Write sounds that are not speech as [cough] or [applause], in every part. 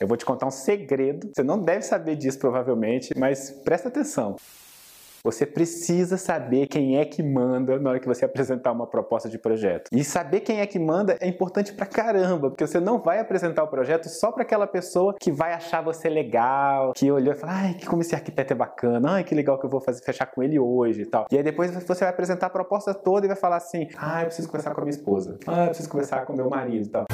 Eu vou te contar um segredo. Você não deve saber disso provavelmente, mas presta atenção. Você precisa saber quem é que manda na hora que você apresentar uma proposta de projeto. E saber quem é que manda é importante pra caramba, porque você não vai apresentar o projeto só para aquela pessoa que vai achar você legal, que olhou e falou: ai, como esse arquiteto é bacana, ai, que legal que eu vou fazer, fechar com ele hoje e tal. E aí depois você vai apresentar a proposta toda e vai falar assim: ah, eu preciso conversar com a minha esposa, ah, eu preciso conversar com o meu marido e tal.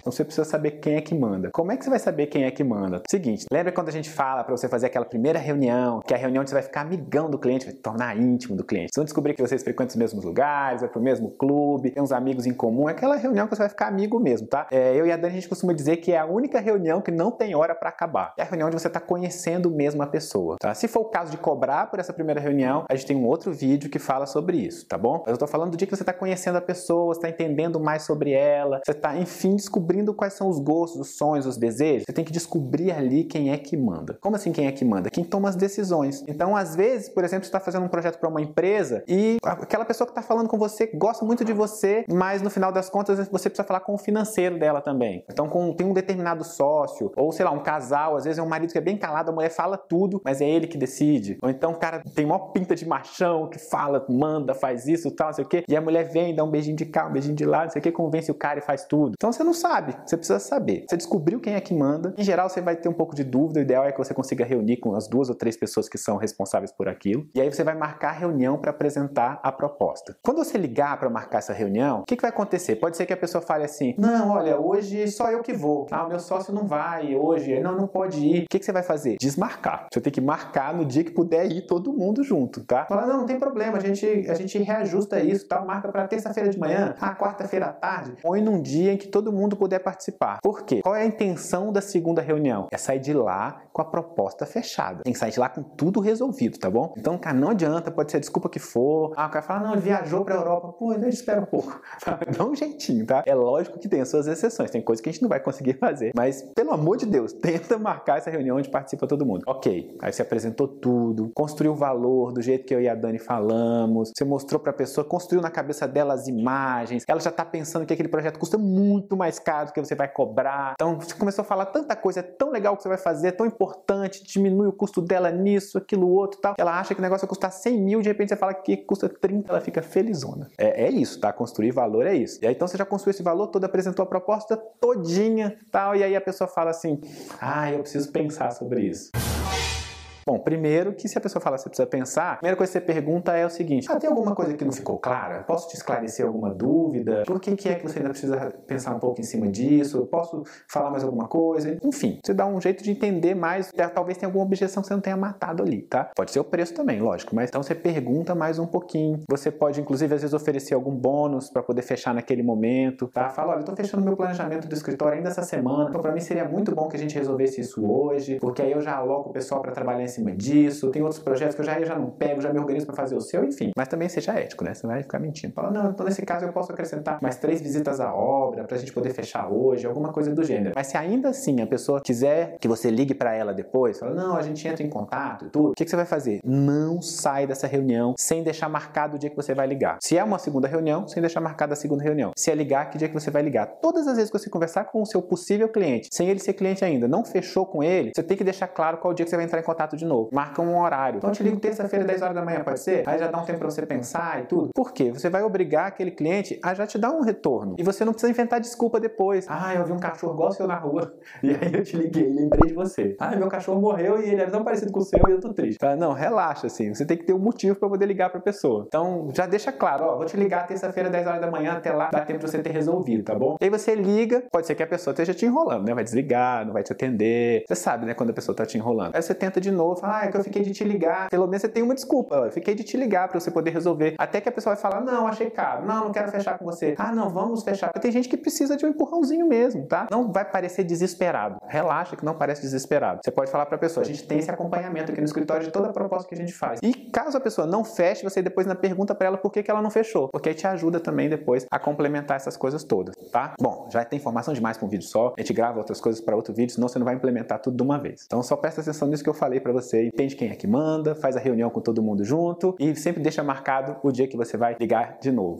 Então você precisa saber quem é que manda. Como é que você vai saber quem é que manda? Seguinte, lembra quando a gente fala para você fazer aquela primeira reunião, que é a reunião você vai ficar amigão do cliente, vai tornar íntimo do cliente. Vocês vão descobrir que vocês frequentam os mesmos lugares, vai pro mesmo clube, tem uns amigos em comum, é aquela reunião que você vai ficar amigo mesmo, tá? É, eu e a Dani a gente costuma dizer que é a única reunião que não tem hora para acabar. É a reunião onde você está conhecendo mesmo a pessoa, tá? Se for o caso de cobrar por essa primeira reunião, a gente tem um outro vídeo que fala sobre isso, tá bom? Mas eu tô falando do dia que você está conhecendo a pessoa, você tá entendendo mais sobre ela, você tá, enfim, descobrindo quais são os gostos, os sonhos, os desejos, você tem que descobrir ali quem é que manda. Como assim quem é que manda? Quem toma as decisões. Então, às vezes, por exemplo, você está fazendo um projeto para uma empresa e aquela pessoa que está falando com você gosta muito de você, mas no final das contas você precisa falar com o financeiro dela também. Então, com, tem um determinado sócio, ou sei lá, um casal, às vezes é um marido que é bem calado, a mulher fala tudo, mas é ele que decide. Ou então o cara tem maior pinta de machão que fala, manda, faz isso, tal, não sei o quê, e a mulher vem, dá um beijinho de cá, um beijinho de lá, não sei o quê, convence o cara e faz tudo. Então você não sabe, você precisa saber. Você descobriu quem é que manda. Em geral, você vai ter um pouco de dúvida. O ideal é que você consiga reunir com as duas ou três pessoas que são responsáveis por aquilo. E aí você vai marcar a reunião para apresentar a proposta. Quando você ligar para marcar essa reunião, o que, que vai acontecer? Pode ser que a pessoa fale assim: Não, olha, hoje só eu que vou. Ah, o meu sócio não vai hoje. Não, não pode ir. O que, que você vai fazer? Desmarcar. Você tem que marcar no dia que puder ir todo mundo junto, tá? Fala, não, não tem problema, a gente, a gente reajusta isso, tá? Marca para terça-feira de manhã, ah, quarta-feira à tarde. Põe num dia em que todo mundo puder participar. Por quê? Qual é a intenção da segunda reunião? É sair de lá com a proposta fechada. Tem que sair de lá com tudo resolvido, tá bom? Então, cara, não adianta, pode ser a desculpa que for. Ah, o cara fala, não, ele viajou pra Europa. Pô, então espera um pouco. [laughs] Dá um jeitinho, tá? É lógico que tem as suas exceções, tem coisas que a gente não vai conseguir [laughs] fazer. Mas, pelo amor de Deus, [laughs] tenta marcar essa reunião onde participa todo mundo. Ok, aí você apresentou tudo, construiu o valor do jeito que eu e a Dani falamos, você mostrou pra pessoa, construiu na cabeça dela as imagens, ela já tá pensando que aquele projeto custa muito mais caro do que você vai cobrar. Então você começou a falar tanta coisa, é tão legal que você vai fazer, é tão importante, diminui o custo dela nisso, aquilo, outro tal. Ela acha que o negócio vai custar 100 mil, de repente você fala que custa 30, ela fica felizona. É, é isso, tá? Construir valor é isso. E aí então você já construiu esse valor todo, apresentou a proposta todinha tal, e aí a pessoa fala assim: ah, eu preciso pensar sobre isso. Bom, primeiro que se a pessoa fala você precisa pensar, a primeira coisa que você pergunta é o seguinte: ah, tem alguma coisa que não ficou clara? Posso te esclarecer alguma dúvida? Por que, que é que você ainda precisa pensar um pouco em cima disso? Posso falar mais alguma coisa? Enfim, você dá um jeito de entender mais. Talvez tenha alguma objeção que você não tenha matado ali, tá? Pode ser o preço também, lógico, mas então você pergunta mais um pouquinho. Você pode, inclusive, às vezes oferecer algum bônus para poder fechar naquele momento, tá? Fala, olha, eu tô fechando meu planejamento do escritório ainda essa semana, então para mim seria muito bom que a gente resolvesse isso hoje, porque aí eu já aloco o pessoal para trabalhar cima disso, tem outros projetos que eu já, já não pego, já me organizo para fazer o seu, enfim. Mas também seja ético, né? Você vai ficar mentindo. Fala, não, então nesse caso eu posso acrescentar mais três visitas à obra pra gente poder fechar hoje, alguma coisa do gênero. Mas se ainda assim a pessoa quiser que você ligue para ela depois, fala, não, a gente entra em contato e tudo, o que, que você vai fazer? Não sai dessa reunião sem deixar marcado o dia que você vai ligar. Se é uma segunda reunião, sem deixar marcada a segunda reunião. Se é ligar, que dia que você vai ligar? Todas as vezes que você conversar com o seu possível cliente, sem ele ser cliente ainda, não fechou com ele, você tem que deixar claro qual dia que você vai entrar em contato de novo. Marca um horário. Então eu te ligo terça-feira, 10 horas da manhã, pode ser? Aí já dá um tempo para você pensar e tudo. Por quê? Você vai obrigar aquele cliente a já te dar um retorno. E você não precisa inventar desculpa depois. Ah, eu vi um cachorro igual seu na rua. [laughs] E aí eu te liguei, lembrei de você. Ah, meu cachorro morreu e ele era tão parecido com o seu e eu tô triste. Ah, não, relaxa, assim. Você tem que ter um motivo para poder ligar pra pessoa. Então já deixa claro, ó, vou te ligar terça-feira, 10 horas da manhã, até lá, dá tempo pra você ter resolvido, tá bom? E aí você liga, pode ser que a pessoa esteja te enrolando, né? Vai desligar, não vai te atender. Você sabe, né, quando a pessoa tá te enrolando. Aí você tenta de novo, fala, ah, é que eu fiquei de te ligar. Pelo menos você tem uma desculpa. Eu fiquei de te ligar para você poder resolver. Até que a pessoa vai falar: não, achei caro. Não, não quero fechar com você. Ah, não, vamos fechar. Porque tem gente que precisa de um empurrãozinho mesmo, tá? Não vai parecer desesperado. Relaxa que não parece desesperado. Você pode falar para a pessoa: a gente tem esse acompanhamento aqui no escritório de toda a proposta que a gente faz. E caso a pessoa não feche, você depois na pergunta para ela por que, que ela não fechou. Porque aí te ajuda também depois a complementar essas coisas todas, tá? Bom, já tem informação demais para um vídeo só. A gente grava outras coisas para outro vídeo, senão você não vai implementar tudo de uma vez. Então só presta atenção nisso que eu falei para você. Entende quem é que manda, faz a reunião com todo mundo junto e sempre deixa marcado o dia que você vai ligar de novo.